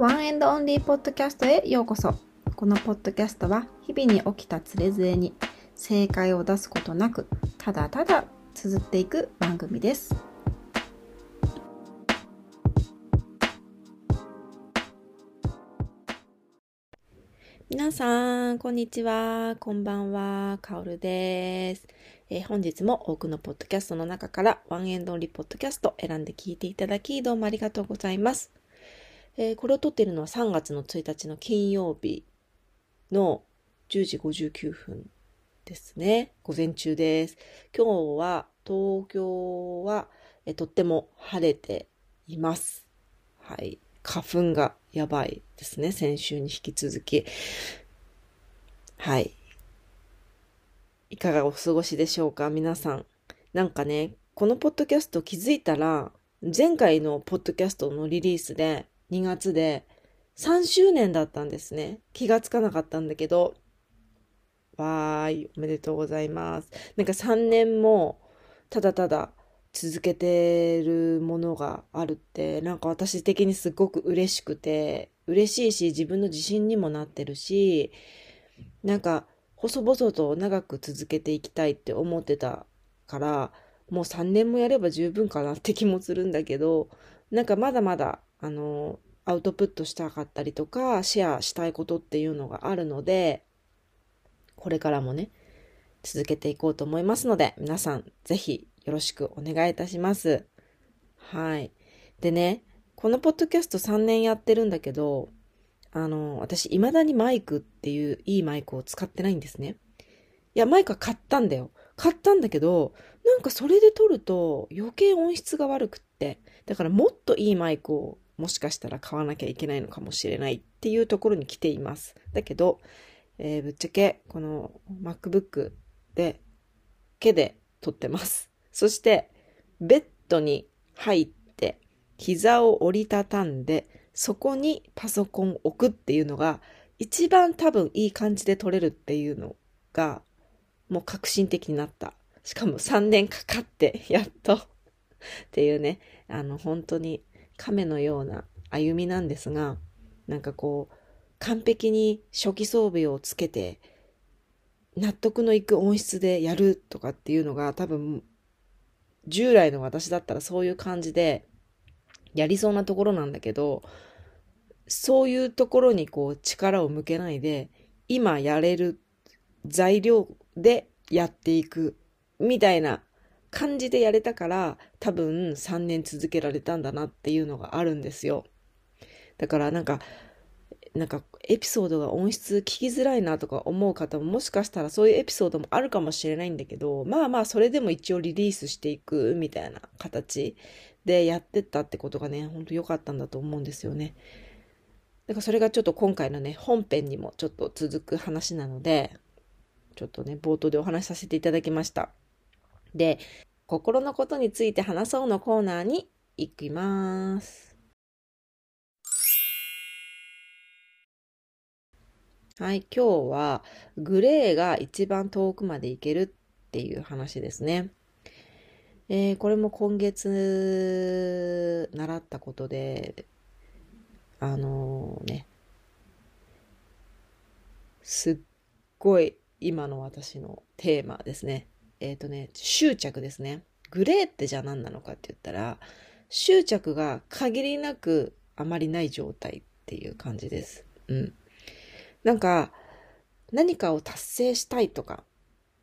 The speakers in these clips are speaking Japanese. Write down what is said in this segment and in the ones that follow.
ワンエンドオンリーポッドキャストへようこそ。このポッドキャストは日々に起きたつれづれに正解を出すことなく、ただただ綴っていく番組です。皆さん、こんにちは。こんばんは。かおるです。えー本日も多くのポッドキャストの中からワンエンドオンリーポッドキャスト選んで聞いていただきどうもありがとうございます。えーこれを撮っているのは3月の1日の金曜日の10時59分ですね。午前中です。今日は東京は、えーとっても晴れています。はい。花粉がやばいですね。先週に引き続き。はい。いかがお過ごしでしょうか？皆さん。なんかね、このポッドキャスト気づいたら、前回のポッドキャストのリリースで、2月で3周年だったんですね。気がつかなかったんだけど、わーい、おめでとうございます。なんか3年も、ただただ続けてるものがあるって、なんか私的にすごく嬉しくて、嬉しいし、自分の自信にもなってるし、なんか、細々と長く続けていきたいって思ってたから、もう3年もやれば十分かなって気もするんだけど、なんかまだまだ、あの、アウトプットしたかったりとか、シェアしたいことっていうのがあるので、これからもね、続けていこうと思いますので、皆さんぜひよろしくお願いいたします。はい。でね、このポッドキャスト3年やってるんだけど、あの、私、未だにマイクっていういいマイクを使ってないんですね。いや、マイクは買ったんだよ。買ったんだけど、なんかそれで撮ると余計音質が悪くって。だからもっといいマイクをもしかしたら買わなきゃいけないのかもしれないっていうところに来ています。だけど、えーぶっちゃけこの MacBook で、毛で撮ってます。そして、ベッドに入って、膝を折りたたんで、そこにパソコンを置くっていうのが、一番多分いい感じで撮れるっていうのが、もう革新的になった。しかも3年かかって、やっと。っていうね、あの、本当に亀のような歩みなんですが、なんかこう、完璧に初期装備をつけて、納得のいく音質でやるとかっていうのが多分、従来の私だったらそういう感じでやりそうなところなんだけど、そういうところにこう力を向けないで、今やれる材料でやっていくみたいな感じでやれたから多分3年続けられたんだなっていうのがあるんですよ。だからなんか、なんかエピソードが音質聞きづらいなとか思う方ももしかしたらそういうエピソードもあるかもしれないんだけど、まあまあそれでも一応リリースしていくみたいな形でやってったってことがね、ほんと良かったんだと思うんですよね。だからそれがちょっと今回のね、本編にもちょっと続く話なので、ちょっとね、冒頭でお話しさせていただきました。で、心のことについて話そうのコーナーに行きます。はい、今日はグレーが一番遠くまで行けるっていう話ですね。えーこれも今月習ったことで、あのね、すっごい今の私のテーマですね。えっ、とね、執着ですね。グレーってじゃあ何なのかって言ったら、執着が限りなくあまりない状態っていう感じです。うん。なんか、何かを達成したいとか、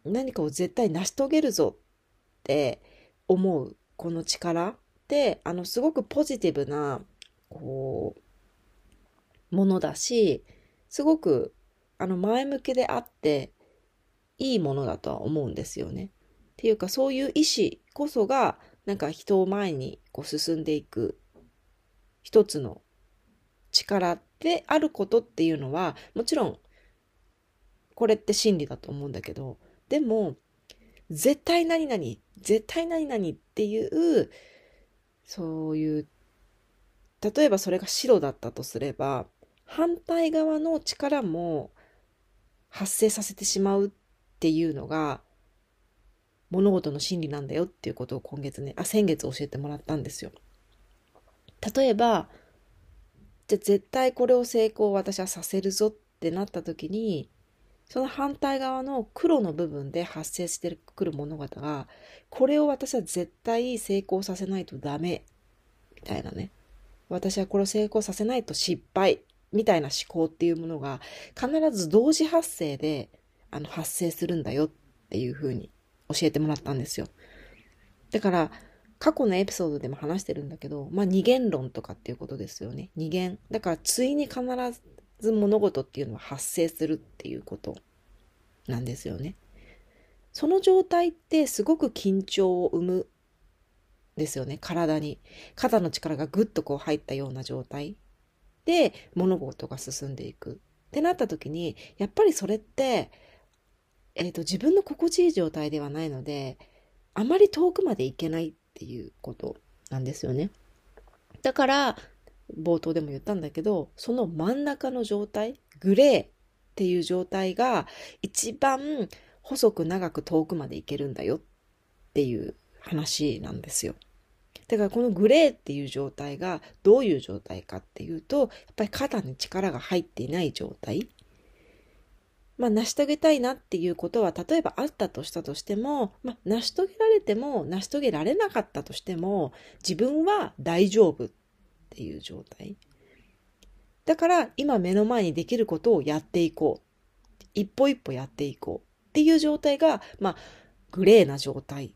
何かを絶対成し遂げるぞって思うこの力って、あの、すごくポジティブな、こう、ものだし、すごく、あの、前向きであって、いいものだとは思うんですよね。っていうか、そういう意志こそが、なんか人を前にこう進んでいく一つの力であることっていうのは、もちろん、これって真理だと思うんだけど、でも、絶対何々、絶対何々っていう、そういう、例えばそれが白だったとすれば、反対側の力も発生させてしまうっていうのが、物事の真理なんだよっていうことを今月ね、あ、先月教えてもらったんですよ。例えば、じゃあ絶対これを成功私はさせるぞってなった時に、その反対側の黒の部分で発生してくる物事が、これを私は絶対成功させないとダメ、みたいなね。私はこれを成功させないと失敗、みたいな思考っていうものが必ず同時発生であの発生するんだよっていうふうに教えてもらったんですよ。だから、過去のエピソードでも話してるんだけど、まあ二元論とかっていうことですよね。二元。だから、ついに必ず物事っていうのは発生するっていうことなんですよね。その状態ってすごく緊張を生むですよね。体に。肩の力がぐっとこう入ったような状態で物事が進んでいく。ってなった時に、やっぱりそれって、えっ、ー、と、自分の心地いい状態ではないので、あまり遠くまで行けないっていうことなんですよね。だから、冒頭でも言ったんだけど、その真ん中の状態、グレーっていう状態が一番細く長く遠くまで行けるんだよっていう話なんですよ。だからこのグレーっていう状態がどういう状態かっていうと、やっぱり肩に力が入っていない状態。まあ、成し遂げたいなっていうことは、例えばあったとしたとしても、まあ、成し遂げられても、成し遂げられなかったとしても、自分は大丈夫っていう状態。だから、今目の前にできることをやっていこう。一歩一歩やっていこうっていう状態が、まあ、グレーな状態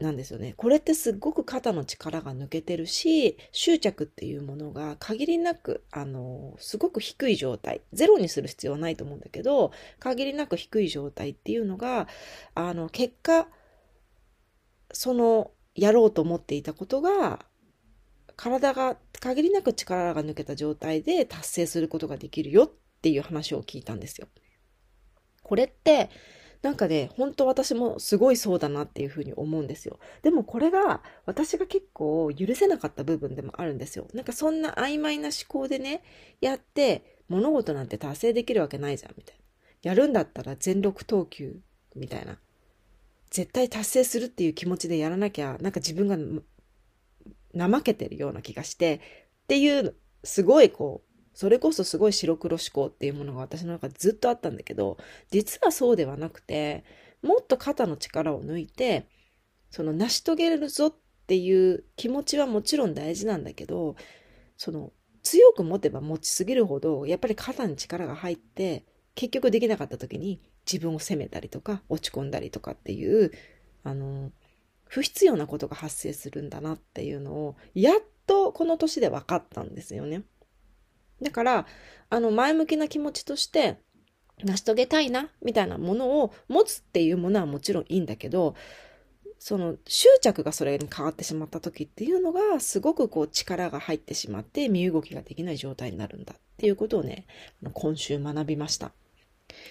なんですよね。これってすっごく肩の力が抜けてるし、執着っていうものが限りなく、あの、すごく低い状態。ゼロにする必要はないと思うんだけど、限りなく低い状態っていうのが、あの、結果、その、やろうと思っていたことが、体が限りなく力が抜けた状態で達成することができるよっていう話を聞いたんですよ。これって、なんかね、本当私もすごいそうだなっていうふうに思うんですよ。でもこれが私が結構許せなかった部分でもあるんですよ。なんかそんな曖昧な思考でね、やって物事なんて達成できるわけないじゃん、みたいな。やるんだったら全力投球、みたいな。絶対達成するっていう気持ちでやらなきゃ、なんか自分が怠けてるような気がして、っていう、すごいこう、それこそすごい白黒思考っていうものが私の中でずっとあったんだけど、実はそうではなくて、もっと肩の力を抜いて、その成し遂げるぞっていう気持ちはもちろん大事なんだけど、その強く持てば持ちすぎるほど、やっぱり肩に力が入って、結局できなかった時に自分を責めたりとか落ち込んだりとかっていう、あの、不必要なことが発生するんだなっていうのを、やっとこの年で分かったんですよね。だから、あの、前向きな気持ちとして、成し遂げたいな、みたいなものを持つっていうものはもちろんいいんだけど、その執着がそれに変わってしまった時っていうのが、すごくこう力が入ってしまって身動きができない状態になるんだっていうことをね、今週学びました。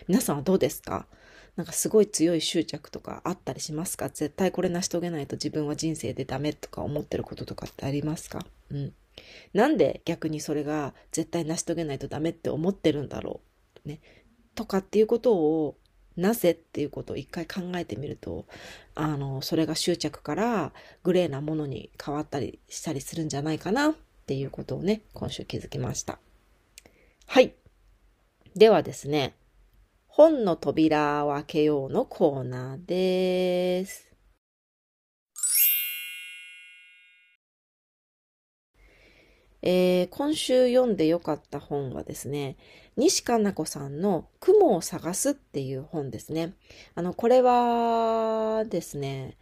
皆さんはどうですか？なんかすごい強い執着とかあったりしますか？絶対これ成し遂げないと自分は人生でダメとか思ってることとかってありますか？うん。なんで逆にそれが絶対成し遂げないとダメって思ってるんだろう？ね。とかっていうことを、なぜっていうことを一回考えてみると、あの、それが執着からグレーなものに変わったりしたりするんじゃないかなっていうことをね、今週気づきました。はい。ではですね、本の扉を開けようのコーナーです。えー、今週読んでよかった本はですね、西加奈子さんの雲を探すっていう本ですね。あの、これはですね、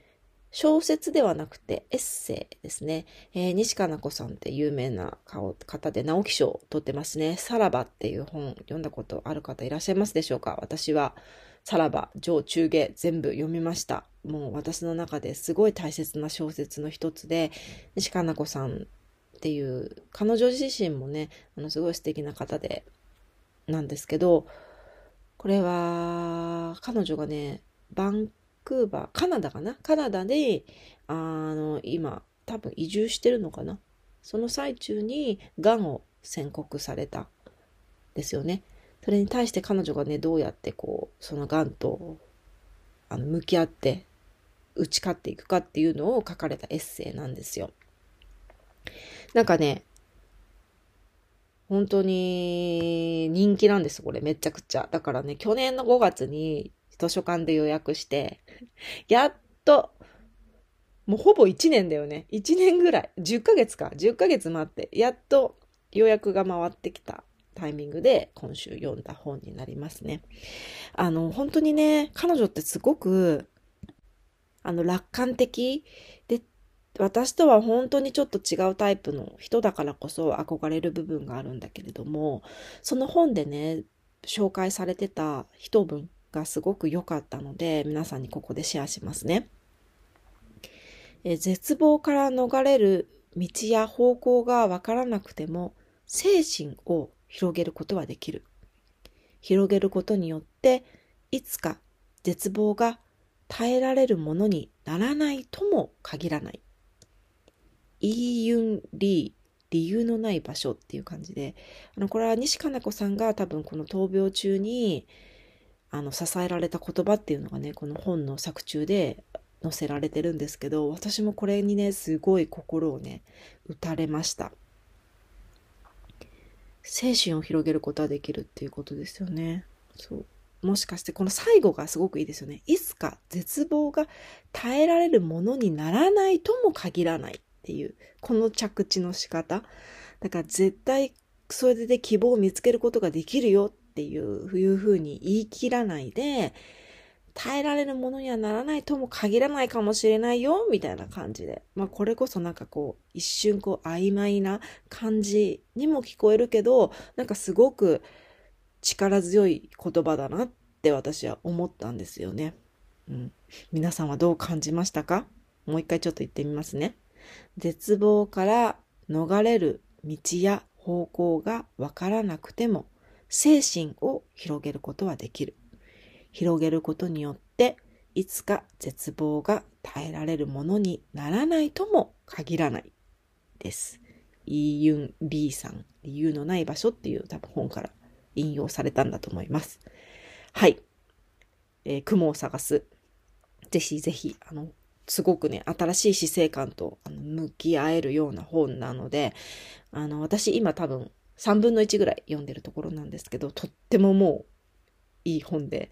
小説ではなくてエッセイですね。えー、西加奈子さんって有名な方で直木賞を取ってますね。さらばっていう本読んだことある方いらっしゃいますでしょうか？私はさらば、上中下全部読みました。もう私の中ですごい大切な小説の一つで、西加奈子さんっていう彼女自身もねあのすごい素敵な方でなんですけどこれは彼女がねバンクーバーカナダかな？カナダであの今多分移住してるのかな？その最中にがんを宣告されたですよね。それに対して彼女がねどうやってこうそのがんとあの向き合って打ち勝っていくかっていうのを書かれたエッセイなんですよ。なんかね、本当に人気なんです、これめちゃくちゃ。だからね、去年の5月に図書館で予約して、やっと、もうほぼ1年だよね。1年ぐらい。10ヶ月か。10ヶ月待って、やっと予約が回ってきたタイミングで今週読んだ本になりますね。あの、本当にね、彼女ってすごく、あの、楽観的で、私とは本当にちょっと違うタイプの人だからこそ憧れる部分があるんだけれども、その本でね、紹介されてた一文がすごく良かったので、皆さんにここでシェアしますね。え絶望から逃れる道や方向がわからなくても、精神を広げることはできる。広げることによって、いつか絶望が耐えられるものにならないとも限らない。イーユン・リー、理由のない場所っていう感じで、あの、これは西加奈子さんが多分この闘病中に、あの、支えられた言葉っていうのがね、この本の作中で載せられてるんですけど、私もこれにね、すごい心をね、打たれました。精神を広げることはできるっていうことですよね。そう。もしかしてこの最後がすごくいいですよね。いつか絶望が耐えられるものにならないとも限らないっていう、この着地の仕方。だから絶対それで希望を見つけることができるよっていういうふうに言い切らないで、耐えられるものにはならないとも限らないかもしれないよ、みたいな感じで。まあこれこそなんかこう、一瞬こう曖昧な感じにも聞こえるけど、なんかすごく力強い言葉だなって私は思ったんですよね。うん。皆さんはどう感じましたか？もう一回ちょっと言ってみますね。絶望から逃れる道や方向がわからなくても、精神を広げることはできる。広げることによって、いつか絶望が耐えられるものにならないとも限らないです。イーユン・リーさん、理由のない場所っていう多分本から引用されたんだと思います。はい。えー、雲を探す。ぜひぜひ、あの、すごくね、新しい死生観と向き合えるような本なので、あの、私今多分3分の1ぐらい読んでるところなんですけど、とってももういい本で、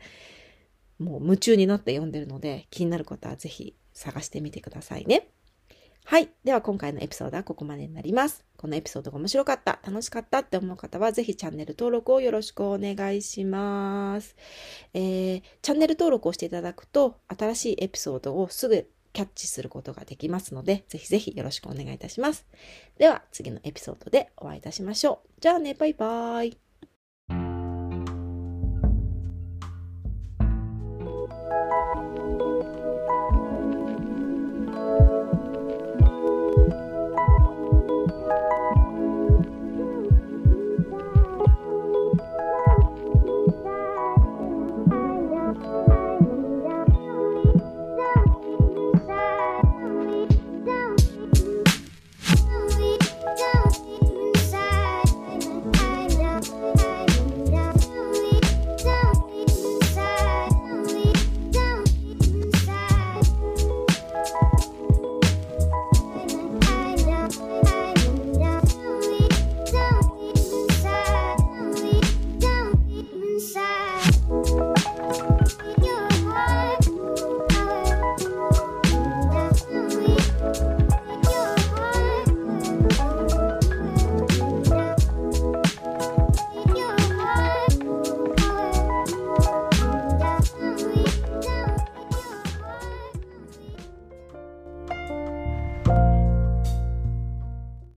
もう夢中になって読んでるので、気になる方はぜひ探してみてくださいね。はい。では今回のエピソードはここまでになります。このエピソードが面白かった、楽しかったって思う方はぜひチャンネル登録をよろしくお願いします。えー、チャンネル登録をしていただくと新しいエピソードをすぐキャッチすることができますので、ぜひぜひよろしくお願いいたします。では次のエピソードでお会いいたしましょう。じゃあね、バイバーイ。